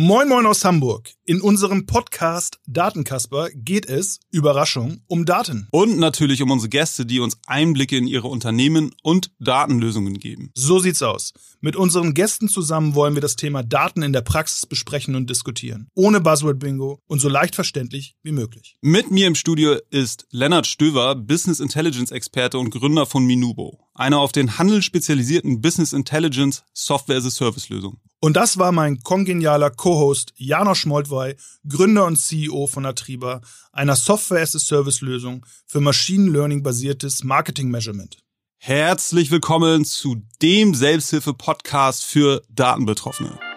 Moin Moin aus Hamburg. In unserem Podcast Datenkasper geht es, Überraschung, um Daten. Und natürlich um unsere Gäste, die uns Einblicke in ihre Unternehmen und Datenlösungen geben. So sieht's aus. Mit unseren Gästen zusammen wollen wir das Thema Daten in der Praxis besprechen und diskutieren. Ohne Buzzword-Bingo und so leicht verständlich wie möglich. Mit mir im Studio ist Lennart Stöver, Business Intelligence Experte und Gründer von Minubo. Einer auf den Handel spezialisierten Business Intelligence Software as a Service Lösung. Und das war mein kongenialer Co-Host Janosch Moltwey, Gründer und CEO von Atriba, einer Software-as-a-Service-Lösung für Machine Learning-basiertes Marketing-Measurement. Herzlich willkommen zu dem Selbsthilfe-Podcast für Datenbetroffene.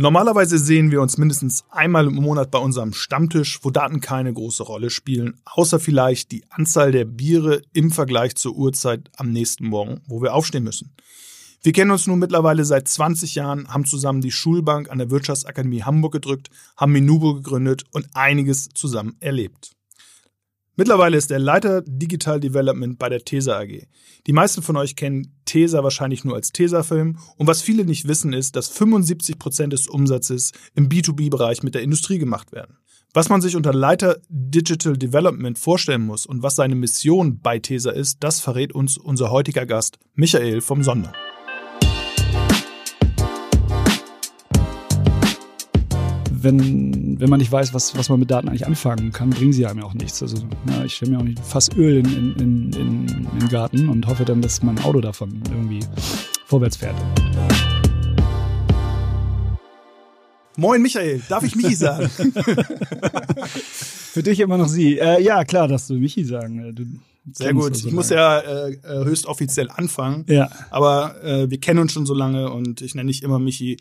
Normalerweise sehen wir uns mindestens einmal im Monat bei unserem Stammtisch, wo Daten keine große Rolle spielen, außer vielleicht die Anzahl der Biere im Vergleich zur Uhrzeit am nächsten Morgen, wo wir aufstehen müssen. Wir kennen uns nun mittlerweile seit 20 Jahren, haben zusammen die Schulbank an der Wirtschaftsakademie Hamburg gedrückt, haben Minubo gegründet und einiges zusammen erlebt. Mittlerweile ist er Leiter Digital Development bei der TESA AG. Die meisten von euch kennen TESA wahrscheinlich nur als TESA-Film. Und was viele nicht wissen, ist, dass 75 Prozent des Umsatzes im B2B-Bereich mit der Industrie gemacht werden. Was man sich unter Leiter Digital Development vorstellen muss und was seine Mission bei TESA ist, das verrät uns unser heutiger Gast Michael vom Sonder. Wenn, wenn man nicht weiß, was, was man mit Daten eigentlich anfangen kann, bringen sie einem ja auch nichts. Also ja, ich stelle mir auch nicht fast Öl in, in, in, in, den Garten und hoffe dann, dass mein Auto davon irgendwie vorwärts fährt. Moin Michael, darf ich Michi sagen? Für dich immer noch Sie. Äh, ja, klar, darfst du Michi sagen. Äh, du Sehr gut. So ich muss ja äh, äh, höchst offiziell anfangen. Ja. Aber äh, wir kennen uns schon so lange und ich nenne nicht immer Michi.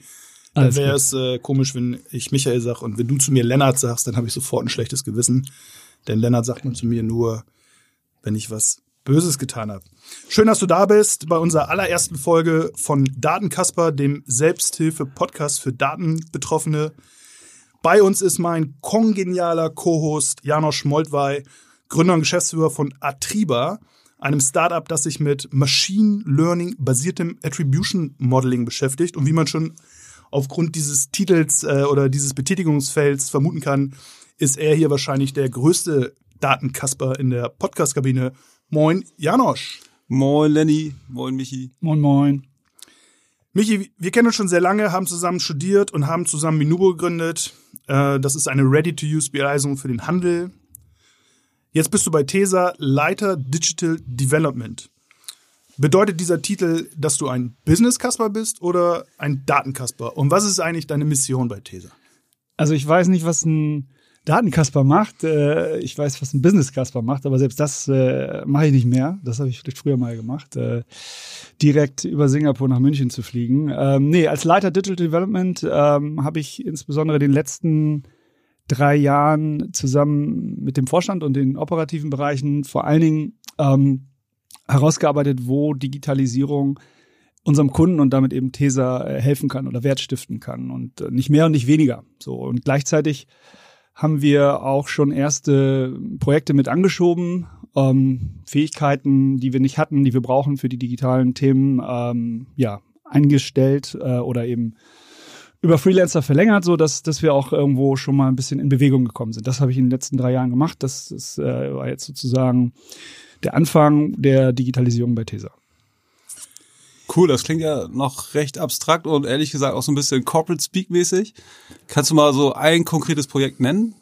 Dann wäre es äh, komisch, wenn ich Michael sag und wenn du zu mir Lennart sagst, dann habe ich sofort ein schlechtes Gewissen. Denn Lennart sagt man zu mir nur, wenn ich was Böses getan habe. Schön, dass du da bist bei unserer allerersten Folge von Datenkasper, dem Selbsthilfe-Podcast für Datenbetroffene. Bei uns ist mein kongenialer Co-Host Janosch Moltwey, Gründer und Geschäftsführer von Atriba, einem Startup, das sich mit Machine Learning basiertem Attribution Modeling beschäftigt und wie man schon aufgrund dieses Titels äh, oder dieses Betätigungsfelds vermuten kann, ist er hier wahrscheinlich der größte Datenkasper in der Podcast-Kabine. Moin, Janosch. Moin, Lenny. Moin, Michi. Moin, moin. Michi, wir kennen uns schon sehr lange, haben zusammen studiert und haben zusammen Minubo gegründet. Äh, das ist eine Ready-to-Use-Bereisung für den Handel. Jetzt bist du bei TESA Leiter Digital Development. Bedeutet dieser Titel, dass du ein Business-Kasper bist oder ein Datenkasper? Und was ist eigentlich deine Mission bei TESA? Also ich weiß nicht, was ein Datenkasper macht. Äh, ich weiß, was ein Business-Kasper macht, aber selbst das äh, mache ich nicht mehr. Das habe ich vielleicht früher mal gemacht. Äh, direkt über Singapur nach München zu fliegen. Ähm, nee, als Leiter Digital Development ähm, habe ich insbesondere den letzten drei Jahren zusammen mit dem Vorstand und den operativen Bereichen vor allen Dingen ähm, herausgearbeitet, wo Digitalisierung unserem Kunden und damit eben Tesa äh, helfen kann oder Wert stiften kann und äh, nicht mehr und nicht weniger. So und gleichzeitig haben wir auch schon erste Projekte mit angeschoben, ähm, Fähigkeiten, die wir nicht hatten, die wir brauchen für die digitalen Themen, ähm, ja eingestellt äh, oder eben über Freelancer verlängert, so dass, dass wir auch irgendwo schon mal ein bisschen in Bewegung gekommen sind. Das habe ich in den letzten drei Jahren gemacht. Das, das äh, war jetzt sozusagen der Anfang der Digitalisierung bei TESA. Cool, das klingt ja noch recht abstrakt und ehrlich gesagt auch so ein bisschen Corporate Speak mäßig. Kannst du mal so ein konkretes Projekt nennen,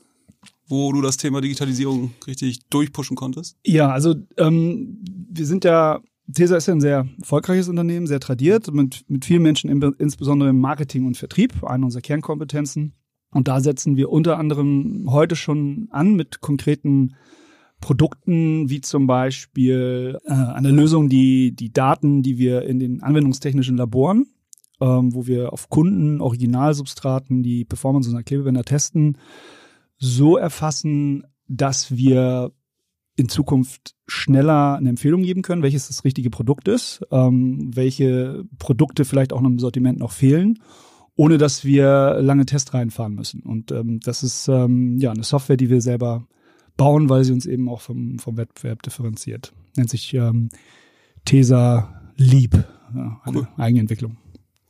wo du das Thema Digitalisierung richtig durchpushen konntest? Ja, also ähm, wir sind ja, TESA ist ja ein sehr erfolgreiches Unternehmen, sehr tradiert, mit, mit vielen Menschen, insbesondere im Marketing und Vertrieb, eine unserer Kernkompetenzen. Und da setzen wir unter anderem heute schon an mit konkreten Produkten wie zum Beispiel äh, eine Lösung, die die Daten, die wir in den anwendungstechnischen Laboren, ähm, wo wir auf Kunden Originalsubstraten die Performance unserer Klebebänder testen, so erfassen, dass wir in Zukunft schneller eine Empfehlung geben können, welches das richtige Produkt ist, ähm, welche Produkte vielleicht auch im Sortiment noch fehlen, ohne dass wir lange Testreihen fahren müssen. Und ähm, das ist ähm, ja eine Software, die wir selber bauen, weil sie uns eben auch vom, vom Wettbewerb differenziert. Nennt sich ähm, TESA Leap, ja, eine cool. Eigenentwicklung.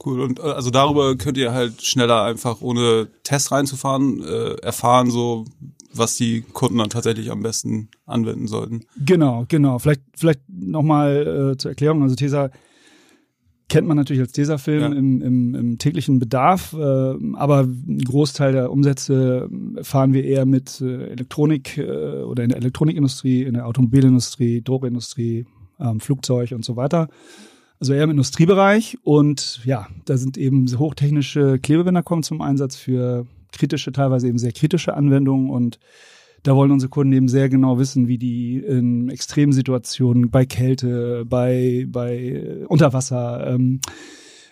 Cool. Und äh, also darüber könnt ihr halt schneller einfach ohne Test reinzufahren äh, erfahren, so was die Kunden dann tatsächlich am besten anwenden sollten. Genau, genau. Vielleicht, vielleicht nochmal äh, zur Erklärung. Also Tesa kennt man natürlich als Tesafilm ja. im, im, im täglichen Bedarf, äh, aber ein Großteil der Umsätze fahren wir eher mit äh, Elektronik äh, oder in der Elektronikindustrie, in der Automobilindustrie, Drogenindustrie, ähm, Flugzeug und so weiter. Also eher im Industriebereich und ja, da sind eben hochtechnische Klebebänder kommen zum Einsatz für kritische, teilweise eben sehr kritische Anwendungen und da wollen unsere Kunden eben sehr genau wissen, wie die in extremen Situationen bei Kälte, bei, bei Unterwasser ähm,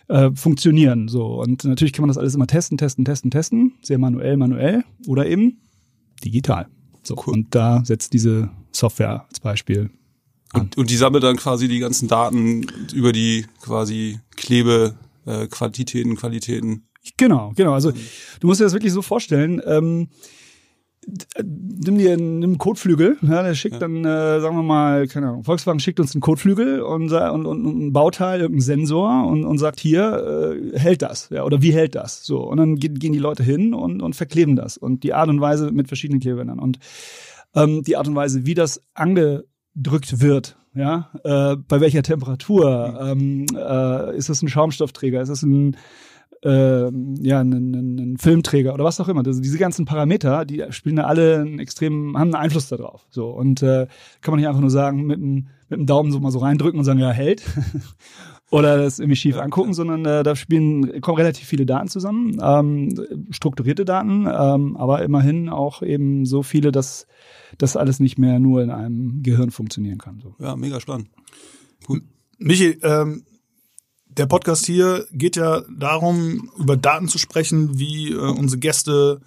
äh, funktionieren. So. Und natürlich kann man das alles immer testen, testen, testen, testen. Sehr manuell, manuell oder eben digital. So. Cool. Und da setzt diese Software als Beispiel und, und die sammelt dann quasi die ganzen Daten über die quasi Klebe, äh, Quantitäten, Qualitäten. Genau, genau. Also du musst dir das wirklich so vorstellen. Ähm, nimm dir einen Kotflügel, ja, der schickt ja. dann, äh, sagen wir mal, keine Ahnung, Volkswagen schickt uns einen Kotflügel und, und, und ein Bauteil, irgendein Sensor und, und sagt, hier, äh, hält das, ja, oder wie hält das? So. Und dann gehen, gehen die Leute hin und, und verkleben das. Und die Art und Weise mit verschiedenen Klebebändern. Und ähm, die Art und Weise, wie das ange drückt wird. Ja, äh, bei welcher Temperatur? Ähm, äh, ist es ein Schaumstoffträger? Ist es ein äh, ja, ein, ein, ein Filmträger oder was auch immer. Also diese ganzen Parameter, die spielen da alle einen extremen, haben einen Einfluss darauf. So und äh, kann man nicht einfach nur sagen mit dem mit dem Daumen so mal so reindrücken und sagen ja hält oder das irgendwie schief angucken, sondern äh, da spielen kommen relativ viele Daten zusammen, ähm, strukturierte Daten, ähm, aber immerhin auch eben so viele, dass das alles nicht mehr nur in einem Gehirn funktionieren kann. So. Ja, mega spannend. Cool. Michi, ähm, der Podcast hier geht ja darum, über Daten zu sprechen, wie äh, unsere Gäste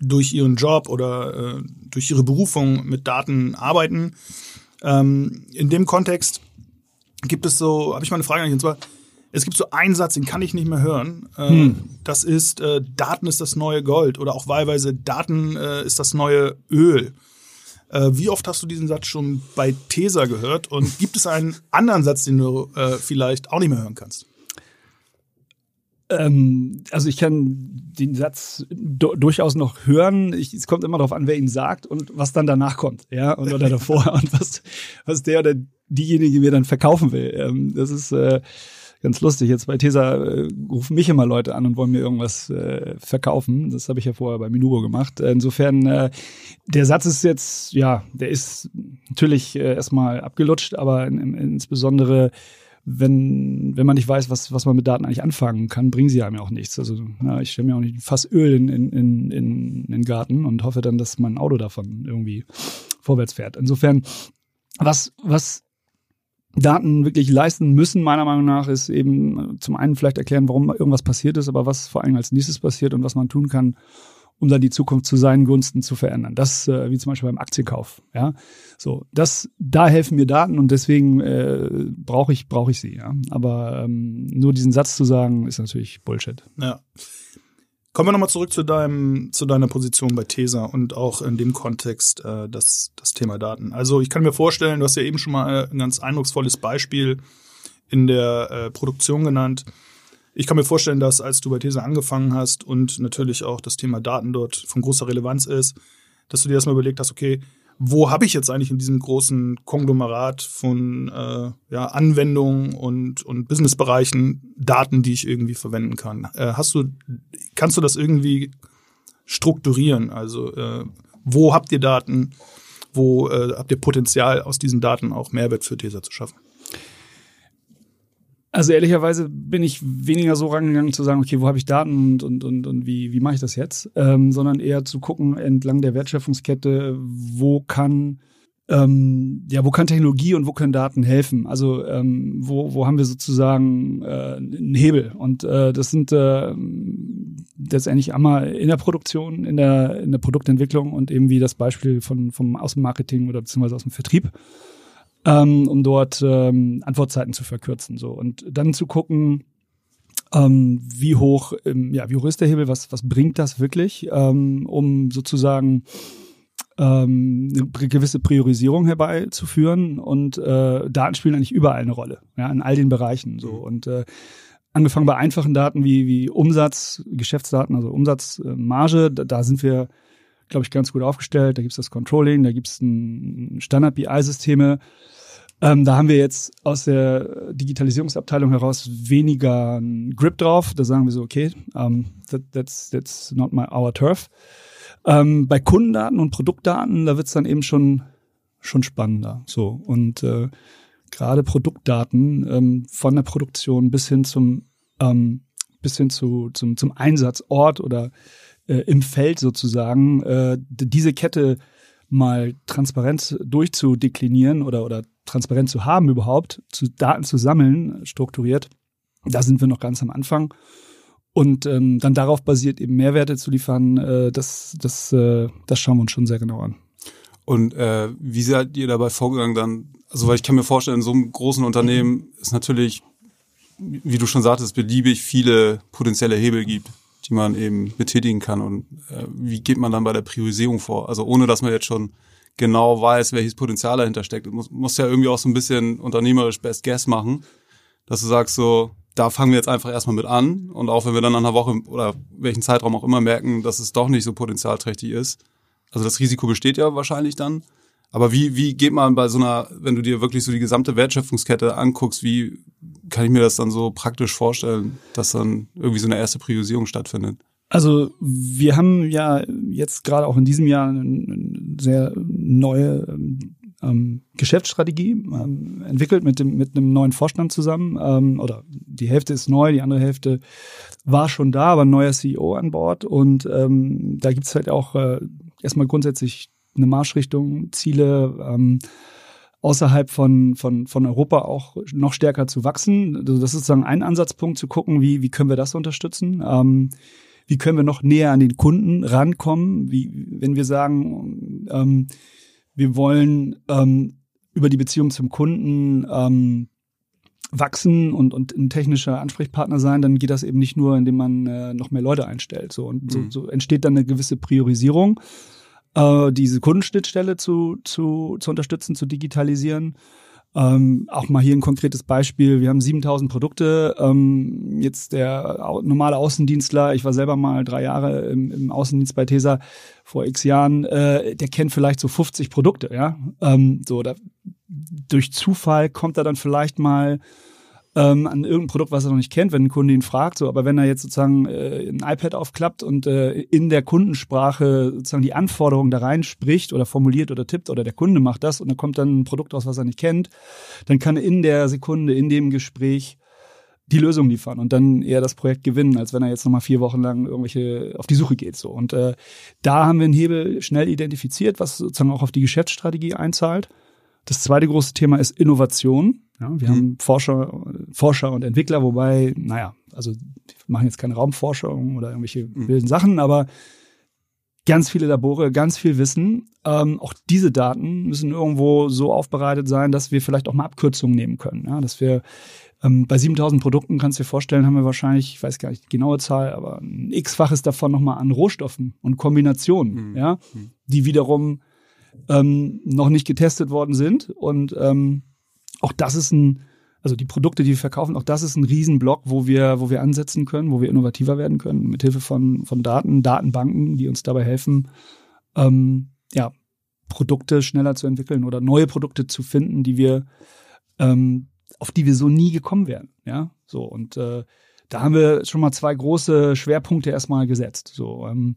durch ihren Job oder äh, durch ihre Berufung mit Daten arbeiten. Ähm, in dem Kontext gibt es so, habe ich mal eine Frage an dich, und zwar, es gibt so einen Satz, den kann ich nicht mehr hören. Äh, hm. Das ist, äh, Daten ist das neue Gold oder auch wahlweise Daten äh, ist das neue Öl. Äh, wie oft hast du diesen Satz schon bei Tesa gehört? Und gibt es einen anderen Satz, den du äh, vielleicht auch nicht mehr hören kannst? Ähm, also ich kann den Satz durchaus noch hören. Ich, es kommt immer darauf an, wer ihn sagt und was dann danach kommt, ja, und oder davor und was, was der oder diejenige mir dann verkaufen will. Ähm, das ist äh, ganz lustig. Jetzt bei Tesa äh, rufen mich immer Leute an und wollen mir irgendwas äh, verkaufen. Das habe ich ja vorher bei Minubo gemacht. Insofern, äh, der Satz ist jetzt, ja, der ist natürlich äh, erstmal abgelutscht, aber in, in, insbesondere wenn, wenn man nicht weiß, was, was man mit Daten eigentlich anfangen kann, bringen sie einem ja auch nichts. Also ja, ich stelle mir auch nicht fast Öl in, in, in, in den Garten und hoffe dann, dass mein Auto davon irgendwie vorwärts fährt. Insofern, was, was Daten wirklich leisten müssen, meiner Meinung nach, ist eben zum einen vielleicht erklären, warum irgendwas passiert ist, aber was vor allem als nächstes passiert und was man tun kann, um dann die Zukunft zu seinen Gunsten zu verändern. Das, äh, wie zum Beispiel beim Aktienkauf. Ja, so das, da helfen mir Daten und deswegen äh, brauche ich brauche ich sie. Ja, aber ähm, nur diesen Satz zu sagen, ist natürlich Bullshit. Ja. Kommen wir nochmal zurück zu deinem, zu deiner Position bei TESA und auch in dem Kontext äh, das, das Thema Daten. Also ich kann mir vorstellen, du hast ja eben schon mal ein ganz eindrucksvolles Beispiel in der äh, Produktion genannt. Ich kann mir vorstellen, dass als du bei TESA angefangen hast und natürlich auch das Thema Daten dort von großer Relevanz ist, dass du dir erstmal überlegt hast, okay, wo habe ich jetzt eigentlich in diesem großen Konglomerat von äh, ja, Anwendungen und, und Businessbereichen Daten, die ich irgendwie verwenden kann? Äh, hast du, kannst du das irgendwie strukturieren? Also äh, wo habt ihr Daten? Wo äh, habt ihr Potenzial, aus diesen Daten auch Mehrwert für TESA zu schaffen? Also ehrlicherweise bin ich weniger so rangegangen zu sagen, okay, wo habe ich Daten und, und, und, und wie, wie mache ich das jetzt, ähm, sondern eher zu gucken entlang der Wertschöpfungskette, wo kann ähm, ja, wo kann Technologie und wo können Daten helfen? Also ähm, wo, wo haben wir sozusagen äh, einen Hebel? Und äh, das sind äh, letztendlich einmal in der Produktion, in der, in der Produktentwicklung und eben wie das Beispiel von, vom aus dem Marketing oder beziehungsweise aus dem Vertrieb ähm, um dort ähm, Antwortzeiten zu verkürzen. So und dann zu gucken, ähm, wie hoch, ähm, ja, wie hoch ist der Hebel, was, was bringt das wirklich, ähm, um sozusagen ähm, eine gewisse Priorisierung herbeizuführen und äh, Daten spielen eigentlich überall eine Rolle, ja, in all den Bereichen so mhm. und äh, angefangen bei einfachen Daten wie, wie Umsatz, Geschäftsdaten, also Umsatzmarge, da, da sind wir, glaube ich, ganz gut aufgestellt. Da gibt's das Controlling, da gibt's ein Standard-BI-Systeme. Ähm, da haben wir jetzt aus der Digitalisierungsabteilung heraus weniger Grip drauf. Da sagen wir so, okay, um, ähm, that, that's, that's not my, our turf. Ähm, bei Kundendaten und Produktdaten, da wird's dann eben schon, schon spannender. So. Und äh, gerade Produktdaten ähm, von der Produktion bis hin zum ähm, bis hin zu, zum, zum Einsatzort oder äh, im Feld sozusagen, äh, diese Kette mal transparent durchzudeklinieren oder, oder transparent zu haben überhaupt, zu Daten zu sammeln, strukturiert, da sind wir noch ganz am Anfang. Und ähm, dann darauf basiert eben Mehrwerte zu liefern, äh, das, das, äh, das schauen wir uns schon sehr genau an. Und äh, wie seid ihr dabei vorgegangen dann? Also weil ich kann mir vorstellen, in so einem großen Unternehmen ist natürlich, wie du schon sagtest, beliebig viele potenzielle Hebel gibt, die man eben betätigen kann. Und äh, wie geht man dann bei der Priorisierung vor? Also ohne dass man jetzt schon genau weiß, welches Potenzial dahinter steckt. Du musst, musst ja irgendwie auch so ein bisschen unternehmerisch Best Guess machen, dass du sagst so, da fangen wir jetzt einfach erstmal mit an. Und auch wenn wir dann nach einer Woche oder welchen Zeitraum auch immer merken, dass es doch nicht so potenzialträchtig ist. Also das Risiko besteht ja wahrscheinlich dann. Aber wie, wie geht man bei so einer, wenn du dir wirklich so die gesamte Wertschöpfungskette anguckst, wie kann ich mir das dann so praktisch vorstellen, dass dann irgendwie so eine erste Priorisierung stattfindet? Also wir haben ja jetzt gerade auch in diesem Jahr eine sehr neue ähm, Geschäftsstrategie ähm, entwickelt mit dem mit einem neuen Vorstand zusammen. Ähm, oder die Hälfte ist neu, die andere Hälfte war schon da, aber ein neuer CEO an Bord. Und ähm, da gibt's halt auch äh, erstmal grundsätzlich eine Marschrichtung, Ziele. Ähm, außerhalb von, von, von Europa auch noch stärker zu wachsen. Also das ist sozusagen ein Ansatzpunkt zu gucken, wie, wie können wir das unterstützen. Ähm, wie können wir noch näher an den Kunden rankommen? Wie, wenn wir sagen, ähm, wir wollen ähm, über die Beziehung zum Kunden ähm, wachsen und, und ein technischer Ansprechpartner sein, dann geht das eben nicht nur, indem man äh, noch mehr Leute einstellt. So, und so, mhm. so entsteht dann eine gewisse Priorisierung, äh, diese Kundenschnittstelle zu, zu, zu unterstützen, zu digitalisieren. Ähm, auch mal hier ein konkretes Beispiel. Wir haben 7000 Produkte. Ähm, jetzt der normale Außendienstler, ich war selber mal drei Jahre im, im Außendienst bei TESA vor x Jahren, äh, der kennt vielleicht so 50 Produkte, ja. Ähm, so, da, durch Zufall kommt er dann vielleicht mal ähm, an irgendein Produkt, was er noch nicht kennt, wenn ein Kunde ihn fragt. So, aber wenn er jetzt sozusagen äh, ein iPad aufklappt und äh, in der Kundensprache sozusagen die Anforderungen da rein spricht oder formuliert oder tippt oder der Kunde macht das und dann kommt dann ein Produkt aus, was er nicht kennt, dann kann er in der Sekunde, in dem Gespräch die Lösung liefern und dann eher das Projekt gewinnen, als wenn er jetzt nochmal vier Wochen lang irgendwelche auf die Suche geht. So. Und äh, da haben wir einen Hebel schnell identifiziert, was sozusagen auch auf die Geschäftsstrategie einzahlt. Das zweite große Thema ist Innovation. Ja, wir mhm. haben Forscher, Forscher und Entwickler, wobei, naja, also wir machen jetzt keine Raumforschung oder irgendwelche mhm. wilden Sachen, aber ganz viele Labore, ganz viel Wissen. Ähm, auch diese Daten müssen irgendwo so aufbereitet sein, dass wir vielleicht auch mal Abkürzungen nehmen können. Ja, dass wir ähm, bei 7000 Produkten, kannst du dir vorstellen, haben wir wahrscheinlich, ich weiß gar nicht die genaue Zahl, aber ein x-faches davon nochmal an Rohstoffen und Kombinationen, mhm. ja, mhm. die wiederum ähm, noch nicht getestet worden sind. Und ähm, auch das ist ein, also die Produkte, die wir verkaufen, auch das ist ein Riesenblock, wo wir, wo wir ansetzen können, wo wir innovativer werden können, mit Hilfe von, von Daten, Datenbanken, die uns dabei helfen, ähm, ja, Produkte schneller zu entwickeln oder neue Produkte zu finden, die wir, ähm, auf die wir so nie gekommen wären. Ja, so und äh, da haben wir schon mal zwei große Schwerpunkte erstmal gesetzt. So ähm,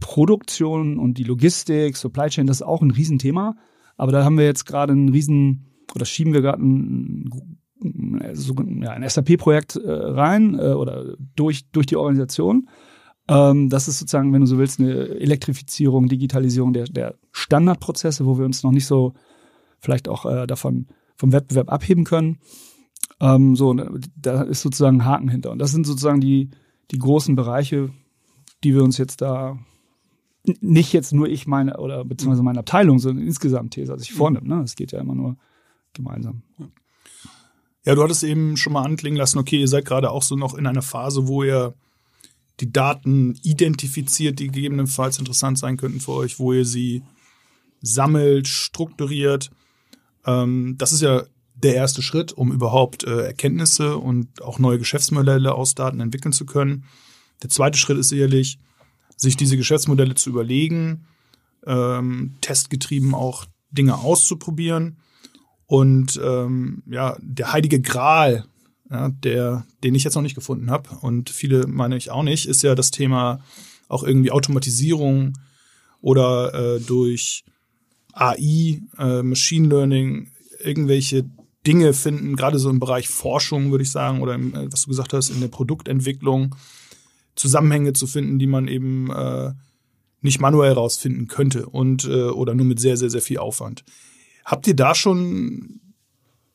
Produktion und die Logistik, Supply Chain, das ist auch ein Riesenthema. Aber da haben wir jetzt gerade einen riesen, oder schieben wir gerade ein, ja, ein SAP-Projekt äh, rein äh, oder durch, durch die Organisation. Ähm, das ist sozusagen, wenn du so willst, eine Elektrifizierung, Digitalisierung der, der Standardprozesse, wo wir uns noch nicht so vielleicht auch äh, davon vom Wettbewerb abheben können. Ähm, so, da ist sozusagen ein Haken hinter. Und das sind sozusagen die, die großen Bereiche, die wir uns jetzt da nicht jetzt nur ich meine oder beziehungsweise meine Abteilung, sondern insgesamt These, also ich vornehme. Ne? Es geht ja immer nur gemeinsam. Ja, du hattest eben schon mal anklingen lassen, okay, ihr seid gerade auch so noch in einer Phase, wo ihr die Daten identifiziert, die gegebenenfalls interessant sein könnten für euch, wo ihr sie sammelt, strukturiert. Ähm, das ist ja der erste Schritt, um überhaupt äh, Erkenntnisse und auch neue Geschäftsmodelle aus Daten entwickeln zu können. Der zweite Schritt ist sicherlich, sich diese Geschäftsmodelle zu überlegen, ähm, testgetrieben auch Dinge auszuprobieren. Und ähm, ja, der heilige Gral, ja, der, den ich jetzt noch nicht gefunden habe und viele meine ich auch nicht, ist ja das Thema auch irgendwie Automatisierung oder äh, durch AI, äh, Machine Learning, irgendwelche Dinge finden, gerade so im Bereich Forschung, würde ich sagen, oder im, äh, was du gesagt hast, in der Produktentwicklung, Zusammenhänge zu finden, die man eben äh, nicht manuell rausfinden könnte und äh, oder nur mit sehr, sehr, sehr viel Aufwand. Habt ihr da schon,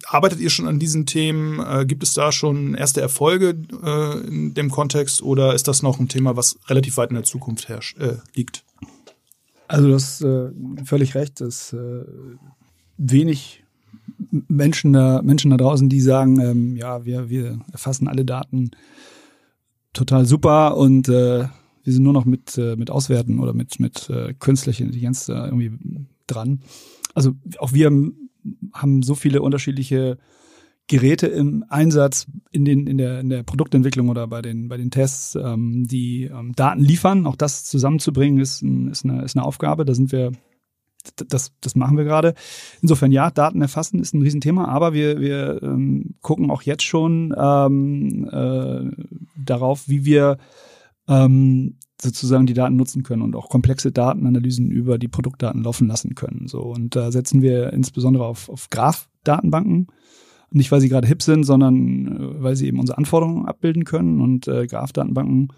arbeitet ihr schon an diesen Themen? Äh, gibt es da schon erste Erfolge äh, in dem Kontext oder ist das noch ein Thema, was relativ weit in der Zukunft herrscht, äh, liegt? Also du hast äh, völlig recht, dass äh, wenig Menschen da, Menschen da draußen, die sagen, ähm, ja, wir, wir erfassen alle Daten total super und äh, wir sind nur noch mit, äh, mit Auswerten oder mit, mit äh, künstlicher Intelligenz da irgendwie dran. Also auch wir haben so viele unterschiedliche Geräte im Einsatz in, den, in, der, in der Produktentwicklung oder bei den, bei den Tests, ähm, die ähm, Daten liefern. Auch das zusammenzubringen ist, ist, eine, ist eine Aufgabe. Da sind wir das, das machen wir gerade. Insofern ja, Daten erfassen ist ein Riesenthema, aber wir, wir ähm, gucken auch jetzt schon ähm, äh, darauf, wie wir ähm, sozusagen die Daten nutzen können und auch komplexe Datenanalysen über die Produktdaten laufen lassen können. So und da setzen wir insbesondere auf, auf Graph-Datenbanken. Nicht, weil sie gerade hip sind, sondern äh, weil sie eben unsere Anforderungen abbilden können und äh, Graph-Datenbanken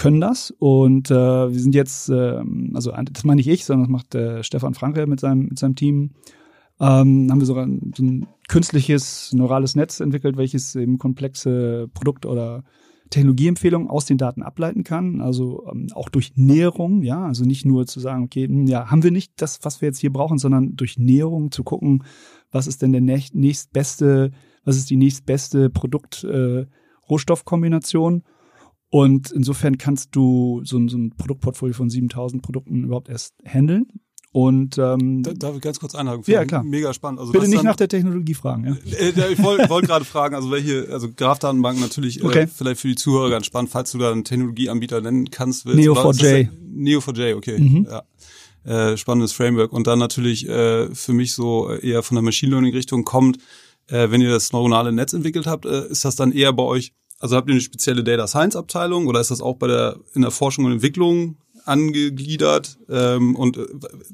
können das. Und äh, wir sind jetzt, äh, also das meine nicht ich, sondern das macht äh, Stefan Franke mit seinem, mit seinem Team. Ähm, haben wir sogar so ein künstliches neurales Netz entwickelt, welches eben komplexe Produkt- oder Technologieempfehlungen aus den Daten ableiten kann, also ähm, auch durch Näherung, ja, also nicht nur zu sagen, okay, hm, ja, haben wir nicht das, was wir jetzt hier brauchen, sondern durch Näherung zu gucken, was ist denn der nächst, nächstbeste, was ist die nächstbeste Produkt-Rohstoffkombination äh, und insofern kannst du so, so ein Produktportfolio von 7000 Produkten überhaupt erst handeln. Und ähm, da, darf ich ganz kurz einhaken? Ja, klar. Mega spannend. Also Bitte nicht dann, nach der Technologie fragen. Ja? Äh, ich wollte wollt gerade fragen, also welche, also Graph-Datenbanken natürlich äh, okay. äh, vielleicht für die Zuhörer ganz spannend, falls du da einen Technologieanbieter nennen kannst. Neo4j. Neo4j, okay. Mhm. Ja. Äh, spannendes Framework. Und dann natürlich äh, für mich so eher von der Machine Learning Richtung kommt, äh, wenn ihr das neuronale Netz entwickelt habt, äh, ist das dann eher bei euch also habt ihr eine spezielle Data Science Abteilung oder ist das auch bei der in der Forschung und Entwicklung angegliedert? Ähm, und äh,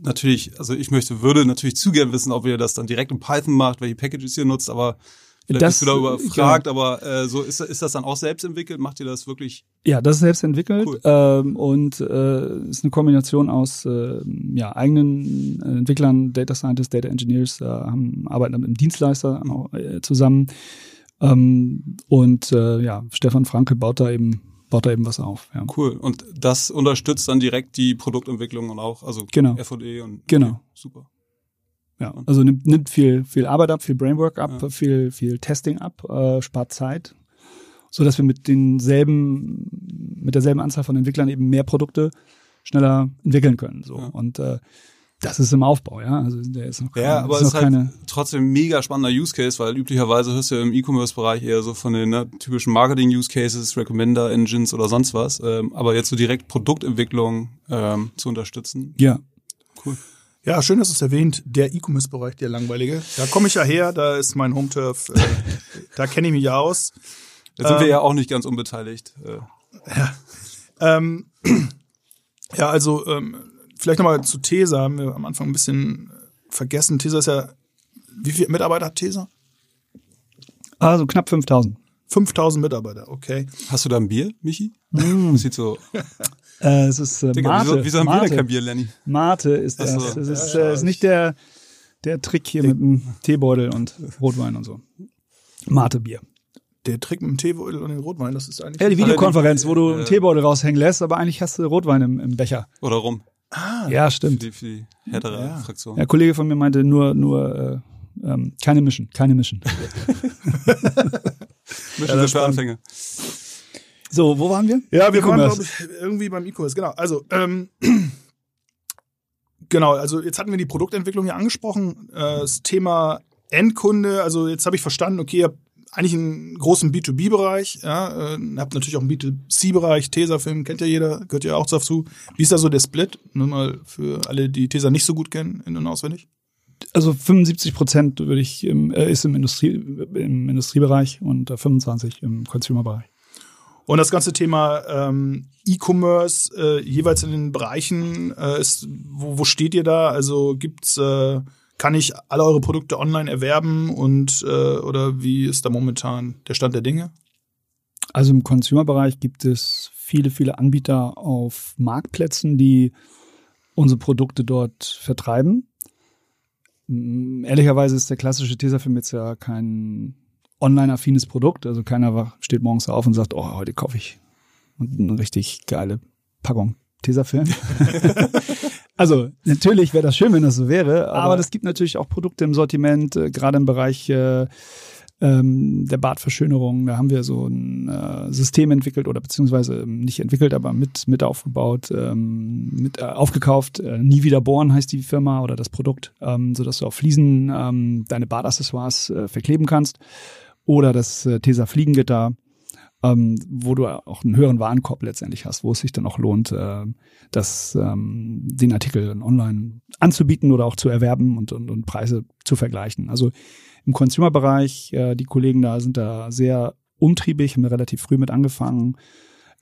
natürlich, also ich möchte, würde natürlich zu gern wissen, ob ihr das dann direkt in Python macht, welche Packages ihr nutzt, aber Vielleicht das, bist du da überfragt, ja. aber äh, so ist, ist das dann auch selbst entwickelt? Macht ihr das wirklich? Ja, das ist selbst entwickelt cool. ähm, und äh, ist eine Kombination aus äh, ja, eigenen Entwicklern, Data Scientists, Data Engineers, äh, haben, arbeiten mit einem Dienstleister äh, zusammen. Ähm, und äh, ja, Stefan Franke baut da eben baut da eben was auf. Ja. Cool. Und das unterstützt dann direkt die Produktentwicklung und auch, also genau. FD und genau. Okay, super. Ja, also nimmt, nimmt viel, viel Arbeit ab, viel Brainwork ab, ja. viel, viel Testing ab, äh, spart Zeit, so dass wir mit denselben, mit derselben Anzahl von Entwicklern eben mehr Produkte schneller entwickeln können. So. Ja. Und äh, das ist im Aufbau, ja. Also der ist noch keine, Ja, aber es ist, halt keine trotzdem mega spannender Use Case, weil üblicherweise hörst du ja im E-Commerce-Bereich eher so von den ne, typischen Marketing-Use Cases, Recommender Engines oder sonst was. Ähm, aber jetzt so direkt Produktentwicklung ähm, zu unterstützen. Ja. Cool. Ja, schön, dass du es erwähnt. Der E-Commerce-Bereich, der langweilige. Da komme ich ja her, da ist mein Home-Turf, äh, da kenne ich mich ja aus. Da sind ähm, wir ja auch nicht ganz unbeteiligt. Äh. Ja. Ähm, ja, also ähm, vielleicht nochmal zu Tesa, haben wir am Anfang ein bisschen vergessen. Tesa ist ja, wie viele Mitarbeiter hat Tesa? Also knapp 5000. 5000 Mitarbeiter, okay. Hast du da ein Bier, Michi? Mm. Das sieht so. äh, es ist äh, Digga, Mate. Wieso, wieso haben wir denn kein Bier, Lenny? Mate ist das. So. Das ist, äh, ist nicht der, der Trick hier mit dem Teebeutel und Rotwein und so. Mate-Bier. Der Trick mit dem Teebeutel und dem Rotwein, das ist eigentlich. Ja, die Videokonferenz, wo du einen Teebeutel raushängen lässt, aber eigentlich hast du Rotwein im, im Becher. Oder rum. Ah, ja, stimmt. Für die, für die härtere ja. Fraktion. Der Kollege von mir meinte nur, nur äh, ähm, keine Mischen, keine Mischen. Mischen ja, für Anfänger. So, wo waren wir? Ja, wir waren, glaube ich, irgendwie beim E-Commerce, genau. Also, ähm, genau, also jetzt hatten wir die Produktentwicklung hier angesprochen. Äh, das Thema Endkunde, also jetzt habe ich verstanden, okay, ihr habt eigentlich einen großen B2B-Bereich, ja, äh, habt natürlich auch einen B2C-Bereich, Tesafilm kennt ja jeder, gehört ja auch dazu. Wie ist da so der Split? Nur mal für alle, die Tesa nicht so gut kennen, in- und auswendig. Also 75 Prozent würde ich im, äh, ist im Industrie im Industriebereich und äh, 25 im Consumer-Bereich. Und das ganze Thema ähm, E-Commerce äh, jeweils in den Bereichen, äh, ist, wo, wo steht ihr da? Also gibt's, äh, kann ich alle eure Produkte online erwerben und äh, oder wie ist da momentan der Stand der Dinge? Also im Consumer-Bereich gibt es viele, viele Anbieter auf Marktplätzen, die unsere Produkte dort vertreiben. Mm, Ehrlicherweise ist der klassische Tesafilm jetzt ja kein online-affines Produkt. Also keiner steht morgens auf und sagt, oh, heute kaufe ich eine richtig geile Packung Tesafilm. also natürlich wäre das schön, wenn das so wäre, aber es gibt natürlich auch Produkte im Sortiment, äh, gerade im Bereich äh, ähm, der Bartverschönerung. Da haben wir so ein äh, System entwickelt oder beziehungsweise ähm, nicht entwickelt, aber mit, mit aufgebaut, ähm, mit äh, aufgekauft. Äh, Nie wieder bohren heißt die Firma oder das Produkt, ähm, sodass du auf Fliesen ähm, deine Bartaccessoires äh, verkleben kannst. Oder das äh, Tesa Fliegengitter, ähm, wo du auch einen höheren Warenkorb letztendlich hast, wo es sich dann auch lohnt, äh, das, ähm, den Artikel online anzubieten oder auch zu erwerben und, und, und Preise zu vergleichen. Also im Consumer-Bereich, äh, die Kollegen da sind da sehr umtriebig, haben da relativ früh mit angefangen.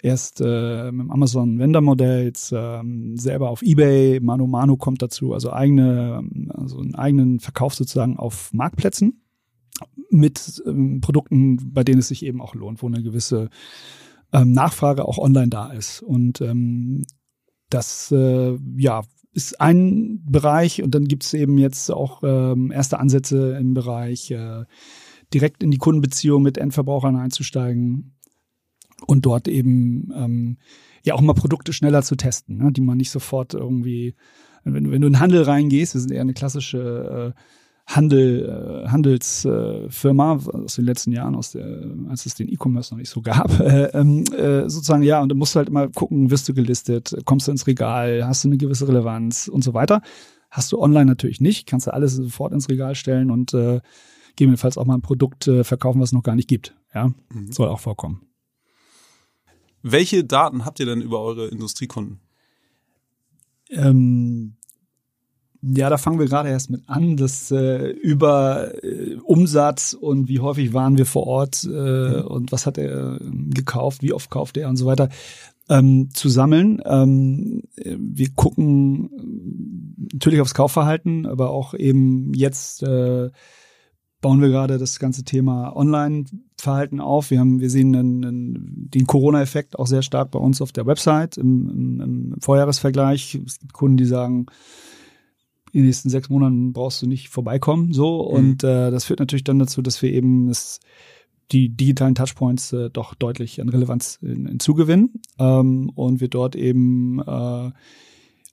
Erst äh, mit dem Amazon Vendor-Modell, jetzt ähm, selber auf Ebay, Mano Mano kommt dazu, also eigene, also einen eigenen Verkauf sozusagen auf Marktplätzen mit ähm, Produkten, bei denen es sich eben auch lohnt, wo eine gewisse ähm, Nachfrage auch online da ist. Und ähm, das äh, ja ist ein Bereich und dann gibt es eben jetzt auch ähm, erste Ansätze im Bereich äh, direkt in die Kundenbeziehung mit Endverbrauchern einzusteigen und dort eben ähm, ja auch mal Produkte schneller zu testen, ne, die man nicht sofort irgendwie, wenn, wenn du in den Handel reingehst, wir sind eher eine klassische äh, Handel, äh, Handelsfirma äh, aus den letzten Jahren, aus der, als es den E-Commerce noch nicht so gab, äh, ähm, äh, sozusagen, ja, und du musst halt immer gucken, wirst du gelistet, kommst du ins Regal, hast du eine gewisse Relevanz und so weiter. Hast du online natürlich nicht, kannst du alles sofort ins Regal stellen und äh, gegebenenfalls auch mal ein Produkt äh, verkaufen, was es noch gar nicht gibt. Ja, Mhm. soll auch vorkommen. Welche Daten habt ihr denn über eure Industriekunden? Ähm, ja, da fangen wir gerade erst mit an, dass äh, über äh, Umsatz und wie häufig waren wir vor Ort äh, und was hat er ähm, gekauft, wie oft kauft er und so weiter ähm, zu sammeln. Ähm, äh, wir gucken äh, natürlich aufs Kaufverhalten, aber auch eben jetzt äh, bauen wir gerade das ganze Thema Online-Verhalten auf. Wir haben, wir sehen einen, einen, den Corona-Effekt auch sehr stark bei uns auf der Website im, im, im Vorjahresvergleich. Es gibt Kunden, die sagen, in den nächsten sechs Monaten brauchst du nicht vorbeikommen, so. Und äh, das führt natürlich dann dazu, dass wir eben das, die digitalen Touchpoints äh, doch deutlich an Relevanz hin- hinzugewinnen ähm, und wir dort eben äh,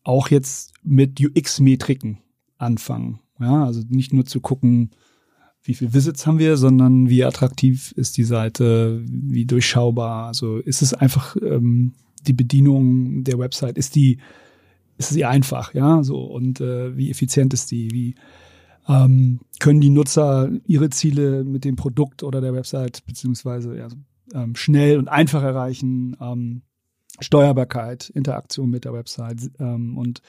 auch jetzt mit UX-Metriken anfangen. Ja, also nicht nur zu gucken, wie viel Visits haben wir, sondern wie attraktiv ist die Seite, wie durchschaubar. Also ist es einfach ähm, die Bedienung der Website, ist die ist sie einfach, ja, so. Und äh, wie effizient ist die, wie ähm, können die Nutzer ihre Ziele mit dem Produkt oder der Website beziehungsweise ja, ähm, schnell und einfach erreichen, ähm, Steuerbarkeit, Interaktion mit der Website ähm, und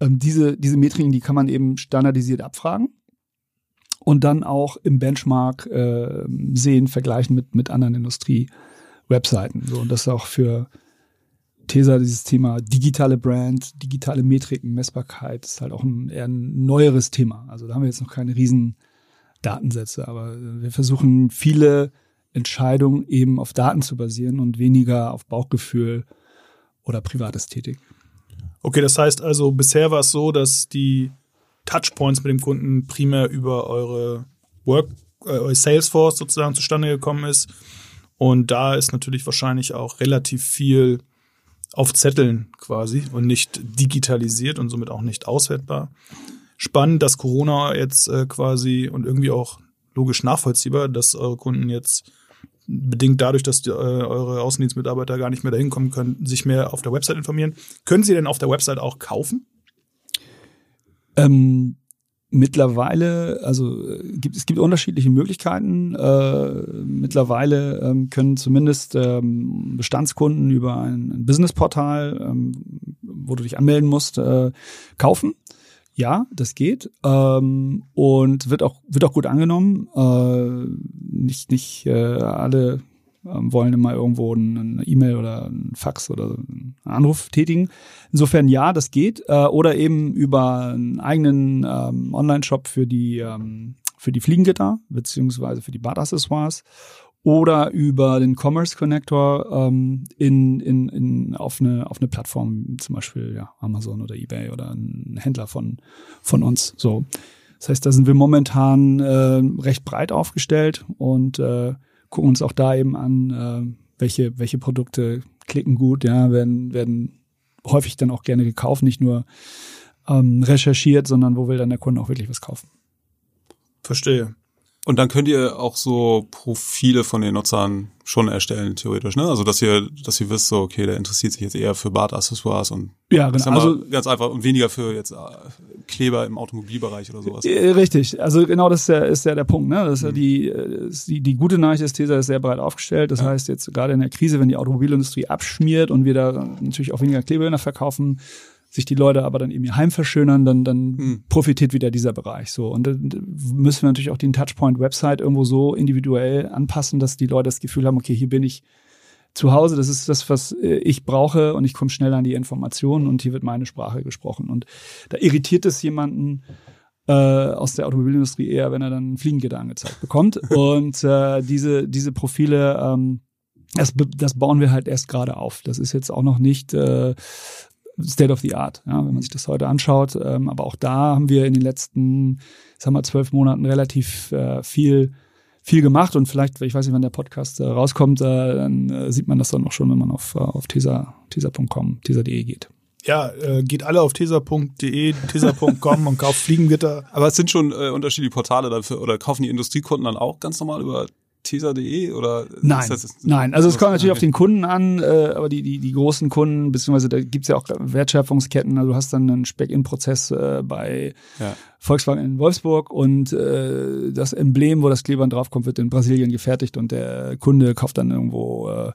ähm, diese diese Metriken, die kann man eben standardisiert abfragen und dann auch im Benchmark äh, sehen, vergleichen mit mit anderen Industrie-Webseiten. So und das ist auch für Tesa dieses Thema digitale Brand, digitale Metriken, Messbarkeit ist halt auch ein eher ein neueres Thema. Also da haben wir jetzt noch keine riesen Datensätze, aber wir versuchen viele Entscheidungen eben auf Daten zu basieren und weniger auf Bauchgefühl oder Privatästhetik. Okay, das heißt also, bisher war es so, dass die Touchpoints mit dem Kunden primär über eure Work, äh, eure Salesforce sozusagen zustande gekommen ist. Und da ist natürlich wahrscheinlich auch relativ viel auf Zetteln quasi und nicht digitalisiert und somit auch nicht auswertbar. Spannend, dass Corona jetzt äh, quasi und irgendwie auch logisch nachvollziehbar, dass eure Kunden jetzt bedingt dadurch, dass die, äh, eure Außendienstmitarbeiter gar nicht mehr dahin kommen können, sich mehr auf der Website informieren. Können sie denn auf der Website auch kaufen? Ähm, mittlerweile, also äh, gibt, es gibt unterschiedliche Möglichkeiten. Äh, mittlerweile ähm, können zumindest ähm, Bestandskunden über ein, ein Businessportal, ähm, wo du dich anmelden musst, äh, kaufen. Ja, das geht ähm, und wird auch wird auch gut angenommen. Äh, nicht nicht äh, alle wollen immer irgendwo eine E-Mail oder ein Fax oder einen Anruf tätigen. Insofern ja, das geht. Äh, oder eben über einen eigenen ähm, Online-Shop für die ähm, für die Fliegengitter beziehungsweise für die Badaccessoires oder über den Commerce Connector ähm, in, in, in, auf, eine, auf eine Plattform, zum Beispiel ja, Amazon oder eBay oder ein Händler von, von uns. So. Das heißt, da sind wir momentan äh, recht breit aufgestellt und äh, gucken uns auch da eben an, äh, welche, welche Produkte klicken gut, ja, werden, werden häufig dann auch gerne gekauft, nicht nur ähm, recherchiert, sondern wo will dann der Kunde auch wirklich was kaufen. Verstehe. Und dann könnt ihr auch so Profile von den Nutzern schon erstellen, theoretisch, ne? Also dass ihr, dass ihr wisst, so, okay, der interessiert sich jetzt eher für Badaccessoires und ja, genau. also ganz einfach und weniger für jetzt äh, Kleber im Automobilbereich oder sowas. Äh, richtig, also genau das ist ja, ist ja der Punkt, ne? Das ist ja mhm. die, äh, die, die gute Nachricht ist, Tesa ist sehr breit aufgestellt. Das ja. heißt, jetzt gerade in der Krise, wenn die Automobilindustrie abschmiert und wir da natürlich auch weniger Kleber verkaufen, sich die Leute aber dann eben ihr Heim verschönern, dann, dann hm. profitiert wieder dieser Bereich so. Und dann müssen wir natürlich auch den Touchpoint-Website irgendwo so individuell anpassen, dass die Leute das Gefühl haben, okay, hier bin ich zu Hause, das ist das, was äh, ich brauche und ich komme schnell an die Informationen und hier wird meine Sprache gesprochen. Und da irritiert es jemanden, äh, aus der Automobilindustrie eher, wenn er dann ein Fliegengitter angezeigt bekommt. und äh, diese, diese Profile, ähm, das, das bauen wir halt erst gerade auf. Das ist jetzt auch noch nicht äh, State of the Art, ja, wenn man sich das heute anschaut. Ähm, aber auch da haben wir in den letzten, sagen wir, zwölf Monaten relativ äh, viel viel gemacht und vielleicht, ich weiß nicht, wann der Podcast äh, rauskommt, äh, dann äh, sieht man das dann auch schon, wenn man auf, äh, auf tesa, tesa.com, tesa.de geht. Ja, äh, geht alle auf tesa.de, tesa.com und kauft Fliegengitter. Aber es sind schon äh, unterschiedliche Portale dafür oder kaufen die Industriekunden dann auch ganz normal über teaser.de oder nein, nein. Also es kommt natürlich auf den Kunden an, äh, aber die, die, die großen Kunden, beziehungsweise da gibt's ja auch Wertschöpfungsketten, also du hast dann einen Speck-in-Prozess äh, bei ja. Volkswagen in Wolfsburg und äh, das Emblem, wo das Klebern draufkommt, wird in Brasilien gefertigt und der Kunde kauft dann irgendwo äh,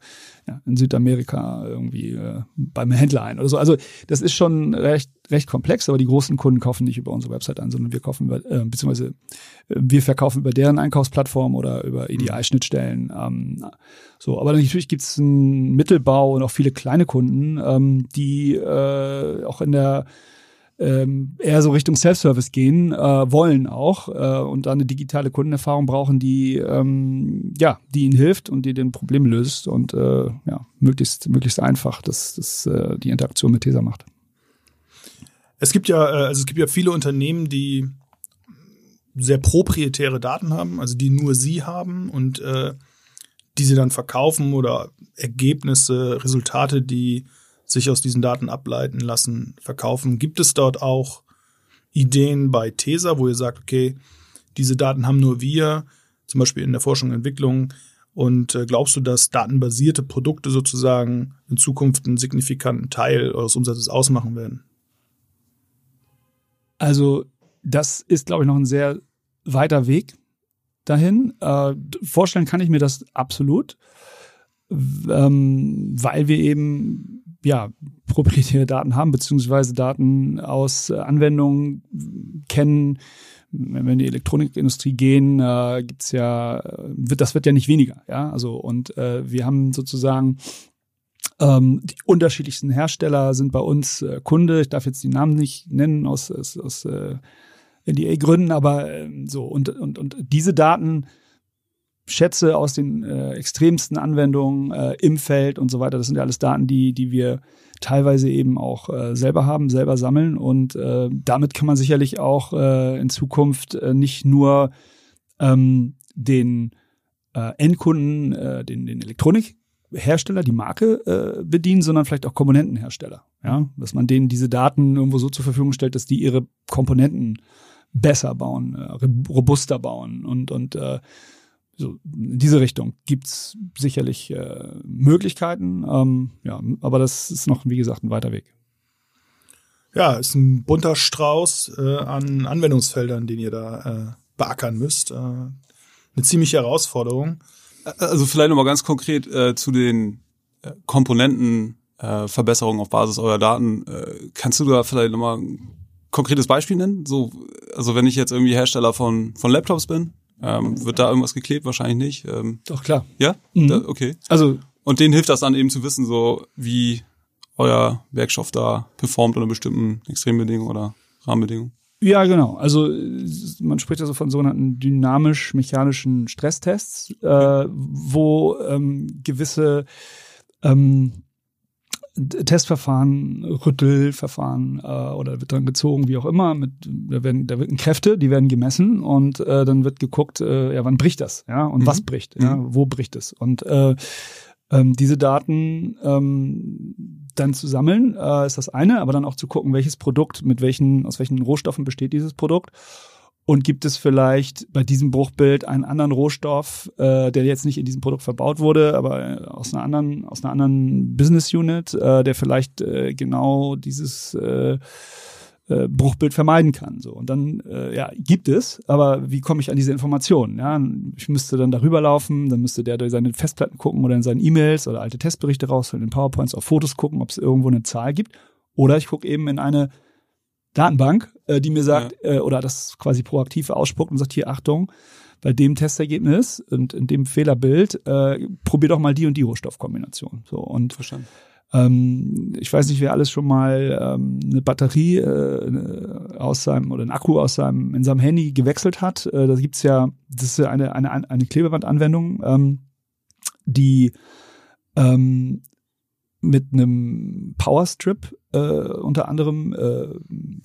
ja, in Südamerika irgendwie äh, beim Händler ein oder so. Also das ist schon recht, recht komplex, aber die großen Kunden kaufen nicht über unsere Website an, sondern wir kaufen über, äh, beziehungsweise äh, wir verkaufen über deren Einkaufsplattform oder über EDI-Schnittstellen. Ähm, so, aber natürlich gibt es einen Mittelbau und auch viele kleine Kunden, ähm, die äh, auch in der ähm, eher so Richtung Self-Service gehen äh, wollen auch äh, und da eine digitale Kundenerfahrung brauchen, die ähm, ja, die ihnen hilft und die den Problem löst und äh, ja, möglichst möglichst einfach, dass das äh, die Interaktion mit Tesa macht. Es gibt ja äh, also es gibt ja viele Unternehmen, die sehr proprietäre Daten haben, also die nur sie haben und äh, die sie dann verkaufen oder Ergebnisse, Resultate, die sich aus diesen Daten ableiten lassen, verkaufen. Gibt es dort auch Ideen bei TESA, wo ihr sagt, okay, diese Daten haben nur wir, zum Beispiel in der Forschung und Entwicklung, und äh, glaubst du, dass datenbasierte Produkte sozusagen in Zukunft einen signifikanten Teil eures Umsatzes ausmachen werden? Also, das ist, glaube ich, noch ein sehr weiter Weg dahin. Äh, vorstellen kann ich mir das absolut, ähm, weil wir eben ja, proprietäre Daten haben, beziehungsweise Daten aus äh, Anwendungen kennen. Wenn wir in die Elektronikindustrie gehen, äh, gibt's ja, wird, das wird ja nicht weniger, ja. Also, und äh, wir haben sozusagen ähm, die unterschiedlichsten Hersteller sind bei uns äh, Kunde. Ich darf jetzt die Namen nicht nennen aus, aus, aus äh, NDA-Gründen, aber äh, so, und, und, und diese Daten Schätze aus den äh, extremsten Anwendungen äh, im Feld und so weiter. Das sind ja alles Daten, die, die wir teilweise eben auch äh, selber haben, selber sammeln. Und äh, damit kann man sicherlich auch äh, in Zukunft äh, nicht nur ähm, den äh, Endkunden, äh, den, den Elektronikhersteller, die Marke äh, bedienen, sondern vielleicht auch Komponentenhersteller. Ja, dass man denen diese Daten irgendwo so zur Verfügung stellt, dass die ihre Komponenten besser bauen, äh, robuster bauen und und äh, so in diese Richtung gibt's sicherlich äh, Möglichkeiten, ähm, ja, aber das ist noch, wie gesagt, ein weiter Weg. Ja, ist ein bunter Strauß äh, an Anwendungsfeldern, den ihr da äh, beackern müsst. Äh, eine ziemliche Herausforderung. Also vielleicht nochmal ganz konkret äh, zu den äh, Komponenten äh, Verbesserungen auf Basis eurer Daten. Äh, kannst du da vielleicht nochmal ein konkretes Beispiel nennen? So, also wenn ich jetzt irgendwie Hersteller von, von Laptops bin, ähm, wird da irgendwas geklebt? Wahrscheinlich nicht. Ähm, Doch, klar. Ja? Mhm. Da, okay. Also, Und denen hilft das dann eben zu wissen, so wie euer Werkstoff da performt unter bestimmten Extrembedingungen oder Rahmenbedingungen. Ja, genau. Also, äh, man spricht also von sogenannten dynamisch-mechanischen Stresstests, äh, wo ähm, gewisse ähm, Testverfahren, Rüttelverfahren äh, oder wird dran gezogen, wie auch immer. Mit, da werden, da werden Kräfte, die werden gemessen und äh, dann wird geguckt, äh, ja, wann bricht das, ja, und Mhm. was bricht, ja, wo bricht es. Und äh, ähm, diese Daten ähm, dann zu sammeln, äh, ist das eine, aber dann auch zu gucken, welches Produkt, mit welchen, aus welchen Rohstoffen besteht dieses Produkt. Und gibt es vielleicht bei diesem Bruchbild einen anderen Rohstoff, äh, der jetzt nicht in diesem Produkt verbaut wurde, aber äh, aus einer anderen, aus einer anderen Business Unit, äh, der vielleicht äh, genau dieses äh, äh, Bruchbild vermeiden kann. So und dann äh, ja gibt es, aber wie komme ich an diese Informationen? Ja, ich müsste dann darüber laufen, dann müsste der durch seine Festplatten gucken oder in seinen E-Mails oder alte Testberichte rausholen, in PowerPoints auf Fotos gucken, ob es irgendwo eine Zahl gibt. Oder ich gucke eben in eine Datenbank, äh, die mir sagt, äh, oder das quasi proaktiv ausspuckt und sagt, hier, Achtung, bei dem Testergebnis und in dem Fehlerbild, äh, probier doch mal die und die Rohstoffkombination. So und Verstanden. Ähm, ich weiß nicht, wer alles schon mal ähm, eine Batterie äh, aus seinem oder einen Akku aus seinem in seinem Handy gewechselt hat. Äh, da gibt's ja, das ist ja eine eine eine Klebebandanwendung, ähm, die ähm, mit einem Powerstrip äh, unter anderem äh,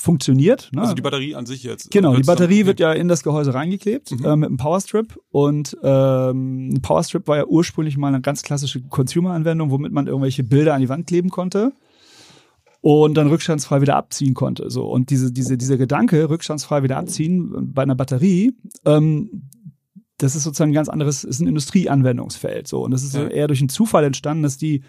funktioniert. Ne? Also die Batterie an sich jetzt. Genau, die Batterie wird ja in das Gehäuse reingeklebt Mhm. äh, mit einem Powerstrip und ähm, ein Powerstrip war ja ursprünglich mal eine ganz klassische Consumer-Anwendung, womit man irgendwelche Bilder an die Wand kleben konnte und dann rückstandsfrei wieder abziehen konnte. So und diese diese dieser Gedanke rückstandsfrei wieder abziehen bei einer Batterie, ähm, das ist sozusagen ein ganz anderes, ist ein Industrieanwendungsfeld. So und das ist Ja. eher durch einen Zufall entstanden, dass die